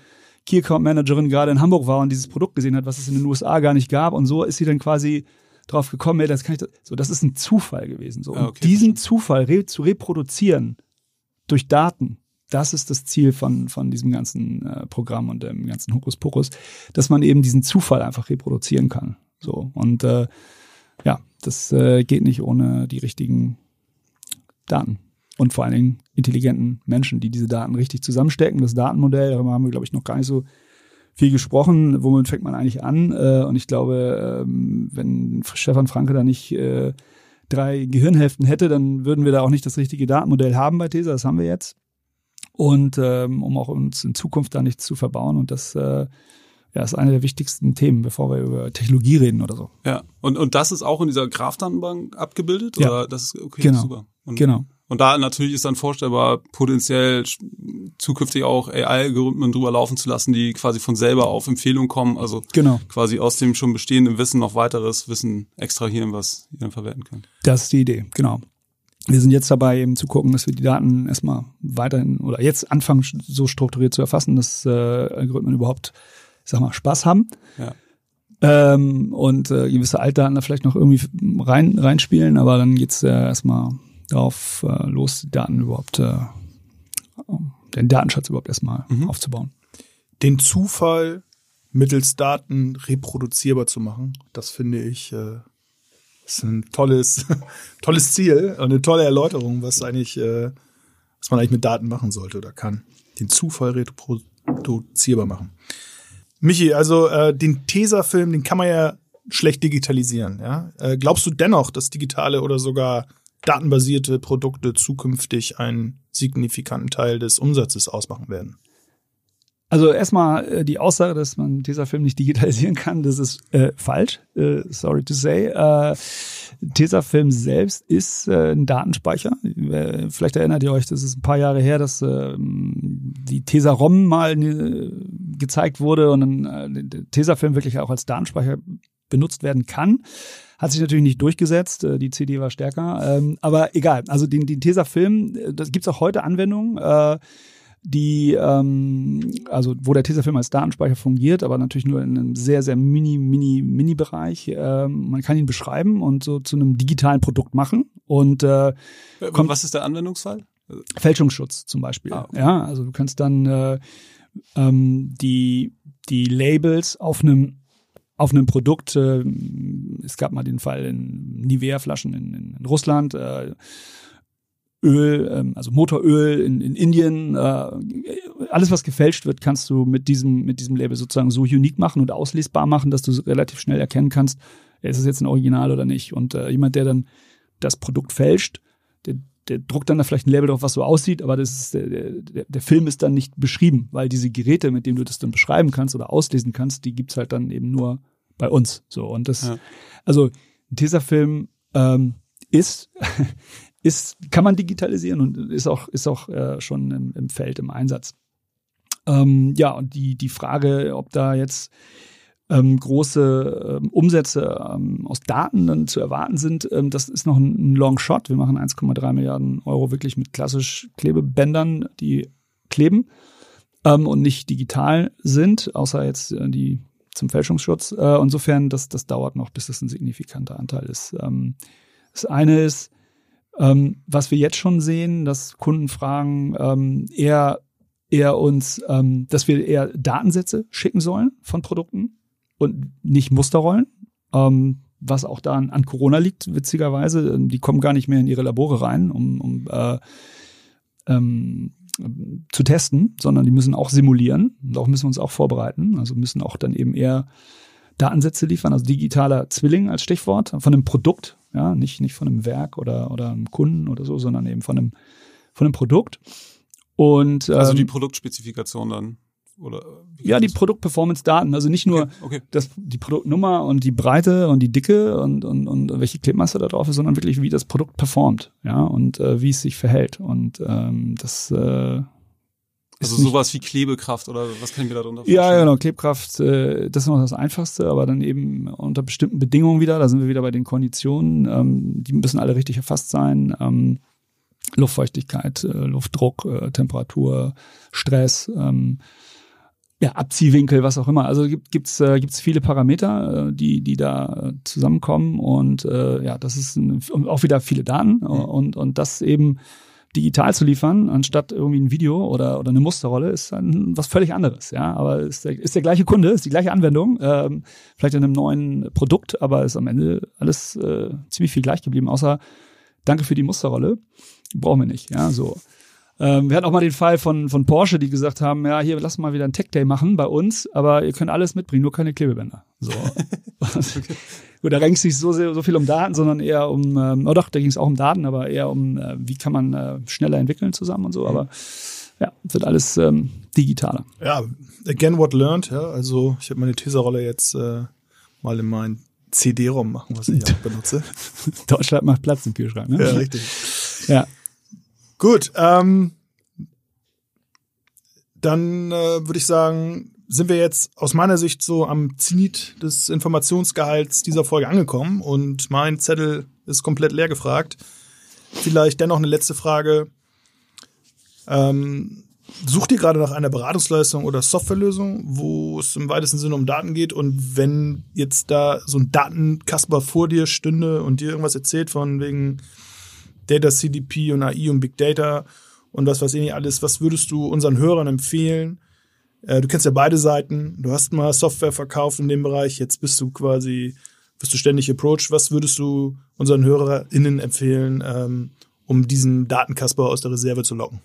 Key Account Managerin gerade in Hamburg war und dieses Produkt gesehen hat, was es in den USA gar nicht gab und so ist sie dann quasi drauf gekommen, ey, das kann ich, das, so, das ist ein Zufall gewesen, so. Ah, Und okay, diesen Zufall re zu reproduzieren durch Daten, das ist das Ziel von, von diesem ganzen äh, Programm und dem ganzen Hokuspokus, dass man eben diesen Zufall einfach reproduzieren kann, so. Und, äh, ja, das äh, geht nicht ohne die richtigen Daten. Und vor allen Dingen intelligenten Menschen, die diese Daten richtig zusammenstecken. Das Datenmodell, darüber haben wir, glaube ich, noch gar nicht so viel gesprochen. Womit fängt man eigentlich an? Äh, und ich glaube, ähm, wenn Stefan Franke da nicht äh, drei Gehirnhälften hätte, dann würden wir da auch nicht das richtige Datenmodell haben bei TESA. Das haben wir jetzt. Und ähm, um auch uns in Zukunft da nichts zu verbauen. Und das äh, ja, ist eine der wichtigsten Themen, bevor wir über Technologie reden oder so. Ja. Und, und das ist auch in dieser Graph-Datenbank abgebildet? Ja. Oder das ist okay, Genau. super. Und, Genau. Und da natürlich ist dann vorstellbar, potenziell zukünftig auch AI-Algorithmen drüber laufen zu lassen, die quasi von selber auf Empfehlungen kommen, also Genau. quasi aus dem schon bestehenden Wissen noch weiteres Wissen extrahieren, was ihr dann verwerten könnt. Das ist die Idee, genau. Wir sind jetzt dabei, eben zu gucken, dass wir die Daten erstmal weiterhin oder jetzt anfangen, so strukturiert zu erfassen, dass äh, Algorithmen überhaupt, ich sag mal, Spaß haben. Ja. Ähm, und äh, gewisse Altdaten da vielleicht noch irgendwie rein reinspielen, aber dann geht's äh, erstmal darauf äh, los, die Daten überhaupt, äh, den Datenschatz überhaupt erstmal Mhm. aufzubauen. Den Zufall mittels Daten reproduzierbar zu machen, das finde ich äh, ist ein tolles, tolles Ziel und eine tolle Erläuterung, was eigentlich, äh, was man eigentlich mit Daten machen sollte oder kann. Den Zufall reproduzierbar machen. Michi, also äh, den Tesa-Film, den kann man ja schlecht digitalisieren. Ja? Äh, glaubst du dennoch, dass digitale oder sogar datenbasierte Produkte zukünftig einen signifikanten Teil des Umsatzes ausmachen werden? Also erstmal äh, die Aussage, dass man Tesafilm nicht digitalisieren kann, das ist äh, falsch. Äh, sorry to say. Äh, Tesafilm selbst ist äh, ein Datenspeicher. Äh, vielleicht erinnert ihr euch, das ist ein paar Jahre her, dass äh, die Tesa-ROM mal äh, gezeigt wurde und dann äh, der Tesafilm wirklich auch als Datenspeicher benutzt werden kann. Hat sich natürlich nicht durchgesetzt, äh, die CD war stärker, ähm, aber egal. Also den, den Tesafilm, äh, das gibt's auch heute Anwendungen. Äh, die, ähm, also wo der Tesafilm als Datenspeicher fungiert, aber natürlich nur in einem sehr, sehr mini, mini, mini Bereich. Ähm, man kann ihn beschreiben und so zu einem digitalen Produkt machen. Und äh, kommt, was ist der Anwendungsfall? Fälschungsschutz zum Beispiel. Ah, okay. Ja, also du kannst dann äh, ähm, die die Labels auf einem auf einem Produkt. Äh, es gab mal den Fall in Nivea-Flaschen in, in, Russland. Äh, Öl, ähm, also Motoröl in, in Indien, äh, alles was gefälscht wird, kannst du mit diesem, mit diesem Label sozusagen so unique machen und auslesbar machen, dass du relativ schnell erkennen kannst, ist es jetzt ein Original oder nicht. Und äh, jemand, der dann das Produkt fälscht, der, der druckt dann da vielleicht ein Label drauf, was so aussieht, aber das ist, der, der, der Film ist dann nicht beschrieben, weil diese Geräte, mit denen du das dann beschreiben kannst oder auslesen kannst, die gibt's halt dann eben nur bei uns. So und das, ja. also ein Tesafilm ähm, ist ist, kann man digitalisieren und ist auch, ist auch äh, schon im, im Feld im Einsatz. Ähm, ja, und die, die Frage, ob da jetzt ähm, große ähm, Umsätze ähm, aus Daten dann zu erwarten sind, ähm, das ist noch ein, ein Long Shot. Wir machen 1,3 Milliarden Euro wirklich mit klassisch Klebebändern, die kleben ähm, und nicht digital sind, außer jetzt äh, die zum Fälschungsschutz. Äh, insofern, das, das dauert noch, bis das ein signifikanter Anteil ist. Ähm, das eine ist, ähm, was wir jetzt schon sehen, dass Kunden fragen, ähm, eher, eher uns, ähm, dass wir eher Datensätze schicken sollen von Produkten und nicht Musterrollen. Ähm, was auch da an, Corona liegt, witzigerweise. Die kommen gar nicht mehr in ihre Labore rein, um, um äh, ähm, zu testen, sondern die müssen auch simulieren. Darauf müssen wir uns auch vorbereiten. Also müssen auch dann eben eher Datensätze liefern, also digitaler Zwilling als Stichwort von einem Produkt, ja, nicht, nicht von einem Werk oder, oder einem Kunden oder so, sondern eben von einem, von einem Produkt. Und, ähm, also die Produktspezifikation dann? Oder ja, die Produkt-Performance-Daten. Also nicht nur okay, okay. Das, die Produktnummer und die Breite und die Dicke und, und, und welche Klebmasse da drauf ist, sondern wirklich, wie das Produkt performt, ja, und äh, wie es sich verhält. Und ähm, das äh, also sowas wie Klebekraft oder was ich mir darunter vorstellen? Ja, genau, Klebkraft, äh, das ist noch das Einfachste, aber dann eben unter bestimmten Bedingungen wieder, da sind wir wieder bei den Konditionen, ähm, die müssen alle richtig erfasst sein. Ähm, Luftfeuchtigkeit, äh, Luftdruck, äh, Temperatur, Stress, ähm, ja, Abziehwinkel, was auch immer. Also gibt, gibt's äh, gibt's viele Parameter, äh, die die da zusammenkommen und äh, ja, das ist ein, auch wieder viele Daten mhm. und und das eben digital zu liefern, anstatt irgendwie ein Video oder, oder eine Musterrolle, ist dann was völlig anderes. Ja, aber ist der, ist der gleiche Kunde, ist die gleiche Anwendung, ähm, vielleicht in einem neuen Produkt, aber ist am Ende alles äh, ziemlich viel gleich geblieben, außer Danke für die Musterrolle. Brauchen wir nicht. Ja, so. Ähm, wir hatten auch mal den Fall von, von Porsche, die gesagt haben, ja, hier, lass mal wieder einen Tech Day machen bei uns, aber ihr könnt alles mitbringen, nur keine Klebebänder. So. Gut, da ging es nicht so, so viel um Daten, sondern eher um, ähm, oh doch, da ging es auch um Daten, aber eher um, äh, wie kann man äh, schneller entwickeln zusammen und so, aber ja, wird alles ähm, digitaler. Ja, again what learned, ja, also ich habe meine Teserrolle jetzt äh, mal in meinen CD-ROM machen, was ich auch benutze. Deutschland macht Platz im Kühlschrank, ne? Ja, richtig. Ja. Gut, ähm, dann äh, würde ich sagen, sind wir jetzt aus meiner Sicht so am Zenit des Informationsgehalts dieser Folge angekommen und mein Zettel ist komplett leer gefragt. Vielleicht dennoch eine letzte Frage. Ähm, sucht ihr gerade nach einer Beratungsleistung oder Softwarelösung, wo es im weitesten Sinne um Daten geht? Und wenn jetzt da so ein Datenkasper vor dir stünde und dir irgendwas erzählt von wegen Data CDP und AI und Big Data und was weiß ich nicht alles, was würdest du unseren Hörern empfehlen? Äh, du kennst ja beide Seiten. Du hast mal Software verkauft in dem Bereich. Jetzt bist du quasi, bist du ständig approached. Was würdest du unseren HörerInnen empfehlen, ähm, um diesen Datenkasper aus der Reserve zu locken?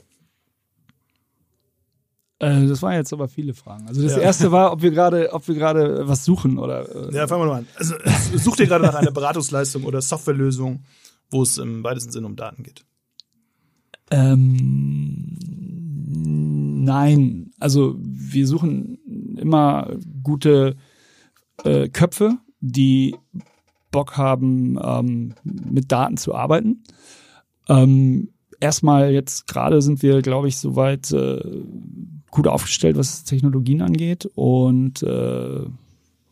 Äh, das waren jetzt aber viele Fragen. Also das ja. erste war, ob wir gerade, ob wir gerade was suchen oder. Äh ja, fangen wir mal an. Also sucht ihr gerade nach einer Beratungsleistung oder Softwarelösung, wo es im weitesten Sinne um Daten geht? Ähm, nein, also wir suchen immer gute äh, Köpfe, die Bock haben, ähm, mit Daten zu arbeiten. Ähm, erstmal jetzt gerade sind wir, glaube ich, soweit äh, gut aufgestellt, was Technologien angeht und äh,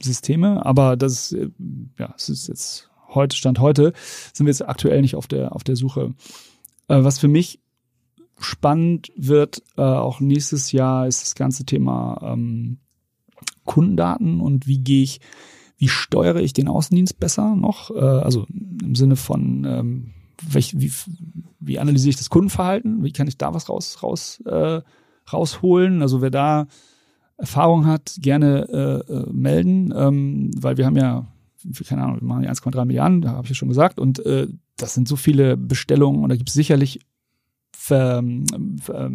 Systeme, aber das, äh, ja, es ist jetzt heute, Stand heute, sind wir jetzt aktuell nicht auf der, auf der Suche. Äh, was für mich spannend wird äh, auch nächstes Jahr ist das ganze Thema ähm, Kundendaten und wie gehe ich, wie steuere ich den Außendienst besser noch? Äh, also im Sinne von ähm, welch, wie, wie analysiere ich das Kundenverhalten? Wie kann ich da was raus, raus, äh, rausholen? Also wer da Erfahrung hat, gerne äh, äh, melden, ähm, weil wir haben ja, keine Ahnung, wir machen ja 1,3 Milliarden, da habe ich ja schon gesagt, und äh, das sind so viele Bestellungen und da gibt es sicherlich Ver, Ver,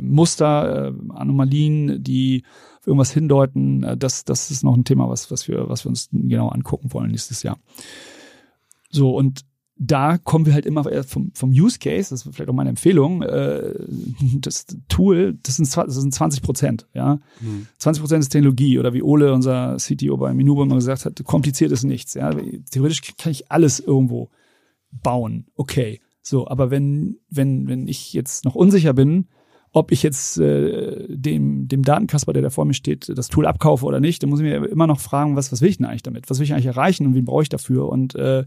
Muster, äh, Anomalien, die irgendwas hindeuten. Äh, das, das ist noch ein Thema, was, was, wir, was wir uns genau angucken wollen nächstes Jahr. So, und da kommen wir halt immer vom, vom Use Case, das ist vielleicht auch meine Empfehlung, äh, das Tool, das sind, das sind 20 Prozent, ja. Mhm. 20 Prozent ist Technologie oder wie Ole, unser CTO bei Minubo immer gesagt hat, kompliziert ist nichts, ja. Theoretisch kann ich alles irgendwo bauen, okay. So, aber wenn, wenn, wenn ich jetzt noch unsicher bin, ob ich jetzt äh, dem, dem Datenkasper, der da vor mir steht, das Tool abkaufe oder nicht, dann muss ich mir immer noch fragen, was, was will ich denn eigentlich damit? Was will ich eigentlich erreichen und wen brauche ich dafür? Und äh,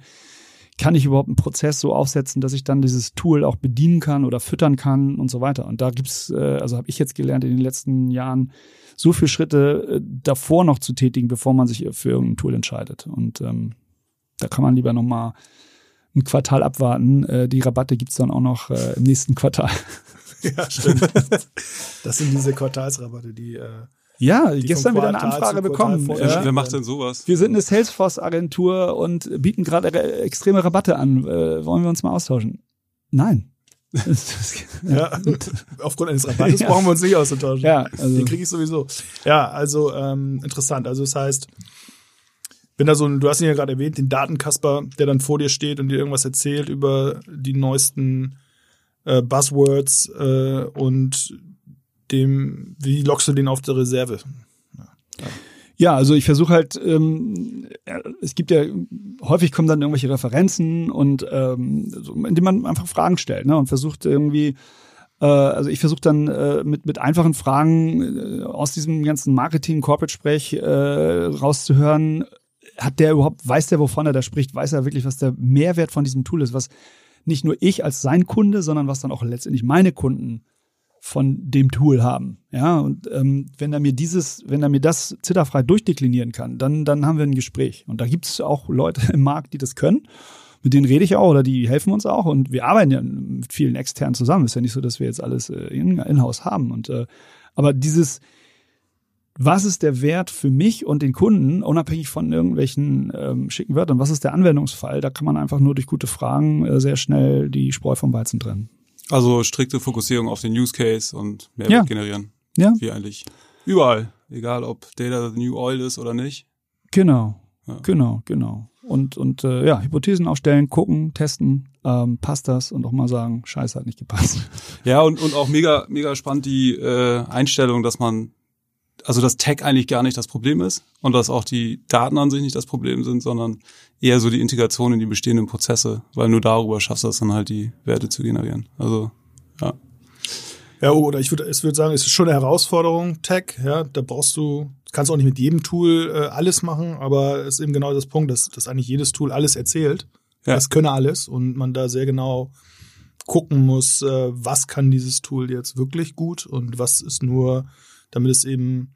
kann ich überhaupt einen Prozess so aufsetzen, dass ich dann dieses Tool auch bedienen kann oder füttern kann und so weiter. Und da gibt's, äh, also habe ich jetzt gelernt in den letzten Jahren, so viele Schritte äh, davor noch zu tätigen, bevor man sich für irgendein Tool entscheidet. Und ähm, da kann man lieber nochmal ein Quartal abwarten. Äh, die Rabatte gibt's dann auch noch äh, im nächsten Quartal. Ja, stimmt. Das sind diese Quartalsrabatte, die äh, ja, gestern wieder eine Anfrage bekommen. Ja. Wer macht denn sowas? Wir sind eine Salesforce-Agentur und bieten gerade extreme Rabatte an. Äh, wollen wir uns mal austauschen? Nein. ja, aufgrund eines Rabattes ja. brauchen wir uns nicht auszutauschen. Ja, also. Den kriege ich sowieso. Ja, also ähm, interessant. Also das heißt, bin da so, du hast ihn ja gerade erwähnt, den Datenkasper, der dann vor dir steht und dir irgendwas erzählt über die neuesten äh, Buzzwords äh, und dem, wie lockst du den auf der Reserve? Ja, also ich versuche halt, ähm, es gibt ja, häufig kommen dann irgendwelche Referenzen und ähm, indem man einfach Fragen stellt ne, und versucht irgendwie, äh, also ich versuche dann äh, mit, mit einfachen Fragen äh, aus diesem ganzen Marketing-Corporate-Sprech äh, rauszuhören, hat der überhaupt, weiß der, wovon er da spricht, weiß er wirklich, was der Mehrwert von diesem Tool ist, was nicht nur ich als sein Kunde, sondern was dann auch letztendlich meine Kunden von dem Tool haben. Ja, und ähm, wenn er mir dieses, wenn er mir das zitterfrei durchdeklinieren kann, dann, dann haben wir ein Gespräch. Und da gibt es auch Leute im Markt, die das können. Mit denen rede ich auch oder die helfen uns auch. Und wir arbeiten ja mit vielen externen zusammen. Ist ja nicht so, dass wir jetzt alles äh, in-house haben. Und äh, aber dieses, was ist der Wert für mich und den Kunden, unabhängig von irgendwelchen ähm, schicken Wörtern, was ist der Anwendungsfall? Da kann man einfach nur durch gute Fragen äh, sehr schnell die Spreu vom Weizen trennen. Also strikte Fokussierung auf den Use Case und Mehrwert ja. generieren. Ja. Wie eigentlich überall. Egal ob Data the New Oil ist oder nicht. Genau. Ja. Genau, genau. Und, und äh, ja, Hypothesen aufstellen, gucken, testen, ähm, passt das und auch mal sagen, scheiße, hat nicht gepasst. Ja, und, und auch mega, mega spannend die äh, Einstellung, dass man also dass Tech eigentlich gar nicht das Problem ist und dass auch die Daten an sich nicht das Problem sind, sondern eher so die Integration in die bestehenden Prozesse, weil nur darüber schaffst du es dann halt die Werte zu generieren. Also ja. Ja, oder ich würde, ich würde sagen, es ist schon eine Herausforderung, Tech, ja, da brauchst du, kannst auch nicht mit jedem Tool äh, alles machen, aber es ist eben genau das Punkt, dass, dass eigentlich jedes Tool alles erzählt. Ja. Es könne alles und man da sehr genau gucken muss, äh, was kann dieses Tool jetzt wirklich gut und was ist nur damit es eben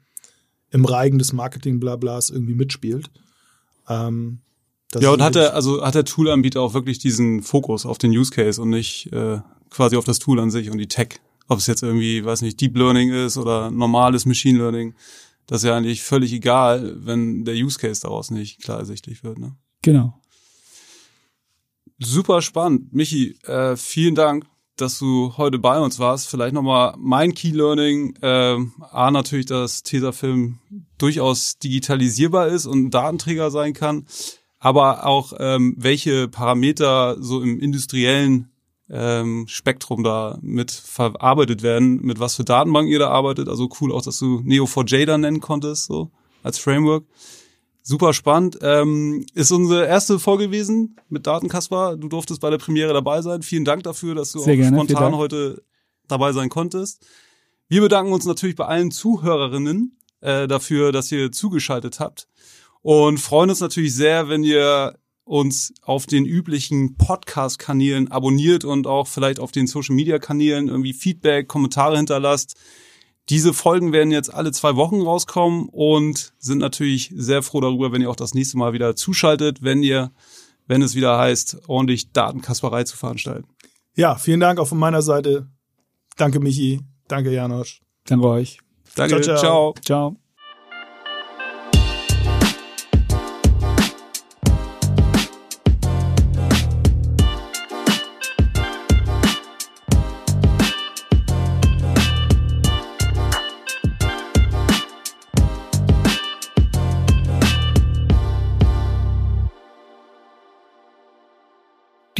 im Reigen des Marketing-Blablas irgendwie mitspielt. Ähm, ja, und hat der, also hat der Toolanbieter auch wirklich diesen Fokus auf den Use Case und nicht äh, quasi auf das Tool an sich und die Tech. Ob es jetzt irgendwie, weiß nicht, Deep Learning ist oder normales Machine Learning. Das ist ja eigentlich völlig egal, wenn der Use Case daraus nicht klar ersichtlich wird. Ne? Genau. Super spannend. Michi, äh, vielen Dank dass du heute bei uns warst. Vielleicht nochmal mein Key Learning. Äh, A, natürlich, dass Tesafilm durchaus digitalisierbar ist und ein Datenträger sein kann. Aber auch, ähm, welche Parameter so im industriellen ähm, Spektrum da mit verarbeitet werden, mit was für Datenbanken ihr da arbeitet. Also cool auch, dass du Neo4j da nennen konntest, so als Framework. Super spannend. Ähm, ist unsere erste Folge gewesen mit Datenkasper. Du durftest bei der Premiere dabei sein. Vielen Dank dafür, dass du Sehr auch gerne, spontan heute dabei sein konntest. Wir bedanken uns natürlich bei allen Zuhörerinnen äh, dafür, dass ihr zugeschaltet habt und freuen uns natürlich sehr, wenn ihr uns auf den üblichen Podcast-Kanälen abonniert und auch vielleicht auf den Social-Media-Kanälen irgendwie Feedback, Kommentare hinterlasst. Diese Folgen werden jetzt alle zwei Wochen rauskommen und sind natürlich sehr froh darüber, wenn ihr auch das nächste Mal wieder zuschaltet, wenn ihr, wenn es wieder heißt, ordentlich Datenkasperei zu veranstalten. Ja, vielen Dank auch von meiner Seite. Danke, Michi. Danke, Janosch. Danke euch. Danke, ciao. Ciao. ciao.